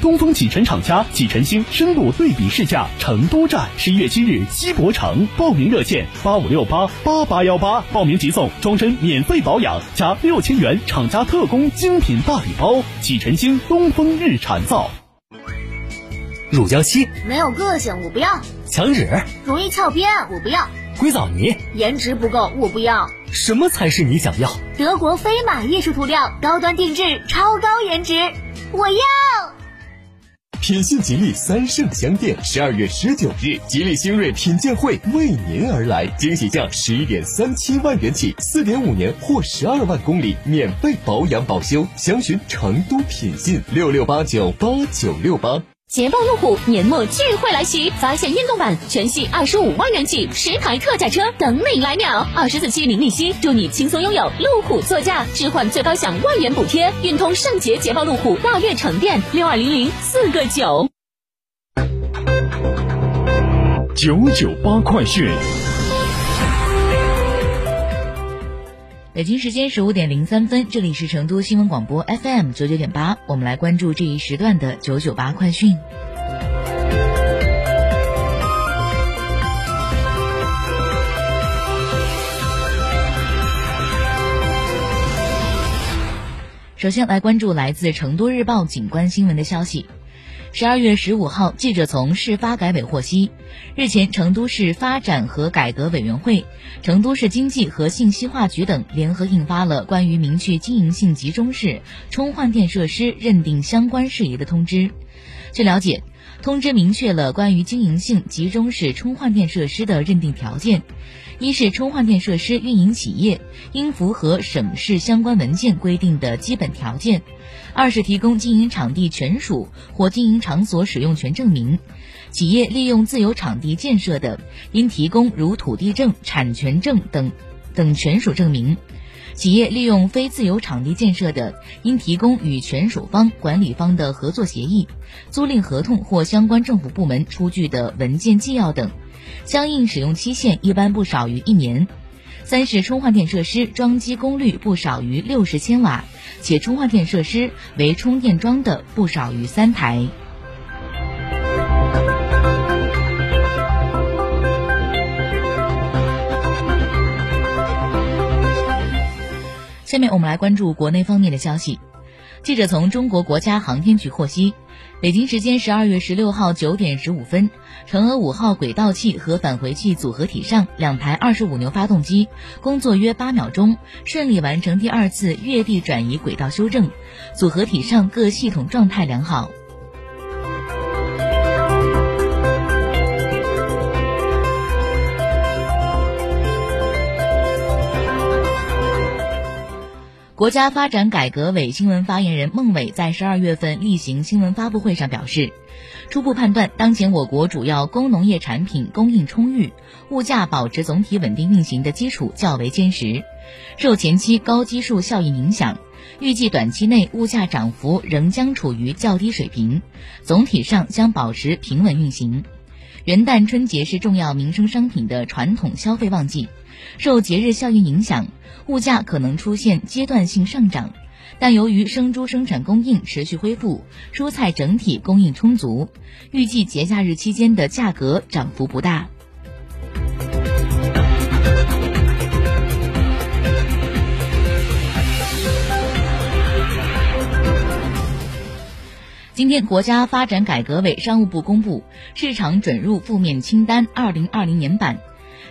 东风启辰厂家启辰星深度对比试驾成都站，十一月七日西博城，报名热线八五六八八八幺八，报名即送终身免费保养加六千元厂家特供精品大礼包。启辰星东风日产造。乳胶漆没有个性，我不要。墙纸容易翘边，我不要。硅藻泥颜值不够，我不要。什么才是你想要？德国飞马艺术涂料，高端定制，超高颜值，我要。品信吉利三圣香店十二月十九日，吉利星瑞品鉴会为您而来，惊喜价十一点三七万元起，四点五年或十二万公里免费保养保修，详询成都品信六六八九八九六八。捷豹路虎年末聚会来袭，发现运动版全系二十五万元起，十台特价车等你来秒，二十四期零利息，祝你轻松拥有路虎座驾，置换最高享万元补贴，运通圣捷捷豹路虎大悦城店六二零零四个九。九九八快讯。北京时间十五点零三分，这里是成都新闻广播 FM 九九点八，我们来关注这一时段的九九八快讯。首先来关注来自成都日报景观新闻的消息。十二月十五号，记者从市发改委获悉，日前成都市发展和改革委员会、成都市经济和信息化局等联合印发了关于明确经营性集中式充换电设施认定相关事宜的通知。据了解，通知明确了关于经营性集中式充换电设施的认定条件：一是充换电设施运营企业应符合省市相关文件规定的基本条件；二是提供经营场地权属或经营场所使用权证明；企业利用自有场地建设的，应提供如土地证、产权证等等权属证明。企业利用非自有场地建设的，应提供与权属方、管理方的合作协议、租赁合同或相关政府部门出具的文件纪要等，相应使用期限一般不少于一年。三是充换电设施装机功率不少于六十千瓦，且充换电设施为充电桩的不少于三台。下面我们来关注国内方面的消息。记者从中国国家航天局获悉，北京时间十二月十六号九点十五分，嫦娥五号轨道器和返回器组合体上两台二十五牛发动机工作约八秒钟，顺利完成第二次月地转移轨道修正，组合体上各系统状态良好。国家发展改革委新闻发言人孟伟在十二月份例行新闻发布会上表示，初步判断，当前我国主要工农业产品供应充裕，物价保持总体稳定运行的基础较为坚实。受前期高基数效应影响，预计短期内物价涨幅仍将处于较低水平，总体上将保持平稳运行。元旦、春节是重要民生商品的传统消费旺季，受节日效应影响。物价可能出现阶段性上涨，但由于生猪生产供应持续恢复，蔬菜整体供应充足，预计节假日期间的价格涨幅不大。天，国家发展改革委、商务部公布市场准入负面清单二零二零年版。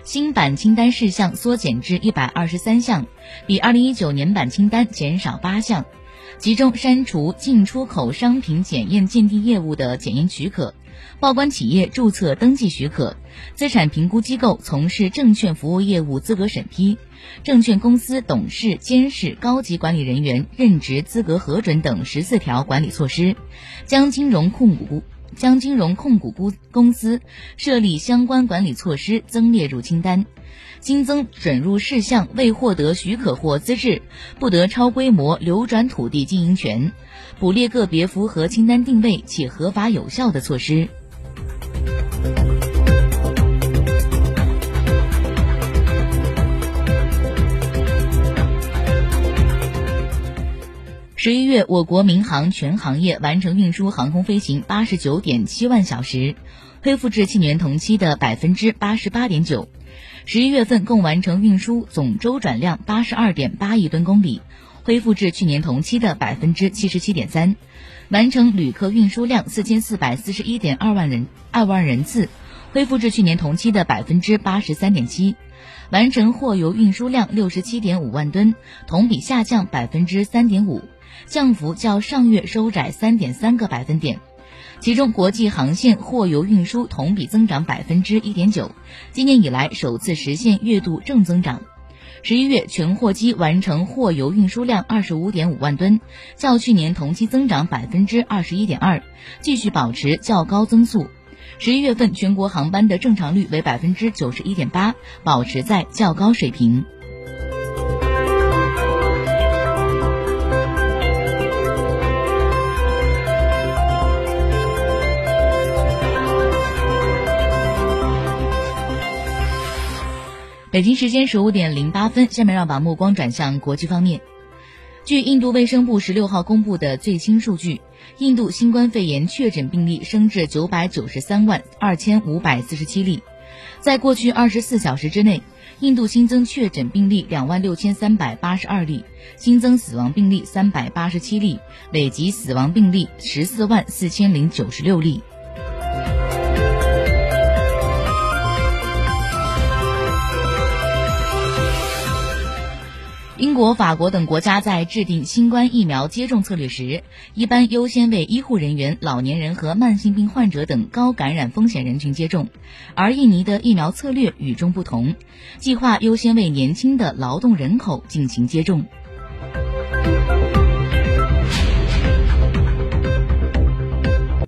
新版清单事项缩减至一百二十三项，比二零一九年版清单减少八项，其中删除进出口商品检验鉴定业务的检验许可、报关企业注册登记许可、资产评估机构从事证券服务业务资格审批、证券公司董事、监事、高级管理人员任职资格核准等十四条管理措施，将金融控股。将金融控股公公司设立相关管理措施增列入清单，新增准入事项未获得许可或资质，不得超规模流转土地经营权，补列个别符合清单定位且合法有效的措施。十一月，我国民航全行业完成运输航空飞行八十九点七万小时，恢复至去年同期的百分之八十八点九。十一月份共完成运输总周转量八十二点八亿吨公里，恢复至去年同期的百分之七十七点三。完成旅客运输量四千四百四十一点二万人二万人次，恢复至去年同期的百分之八十三点七。完成货邮运输量六十七点五万吨，同比下降百分之三点五。降幅较上月收窄三点三个百分点，其中国际航线货邮运输同比增长百分之一点九，今年以来首次实现月度正增长。十一月全货机完成货邮运输量二十五点五万吨，较去年同期增长百分之二十一点二，继续保持较高增速。十一月份全国航班的正常率为百分之九十一点八，保持在较高水平。北京时间十五点零八分，下面让把目光转向国际方面。据印度卫生部十六号公布的最新数据，印度新冠肺炎确诊病例升至九百九十三万二千五百四十七例。在过去二十四小时之内，印度新增确诊病例两万六千三百八十二例，新增死亡病例三百八十七例，累计死亡病例十四万四千零九十六例。英国、法国等国家在制定新冠疫苗接种策略时，一般优先为医护人员、老年人和慢性病患者等高感染风险人群接种，而印尼的疫苗策略与众不同，计划优先为年轻的劳动人口进行接种。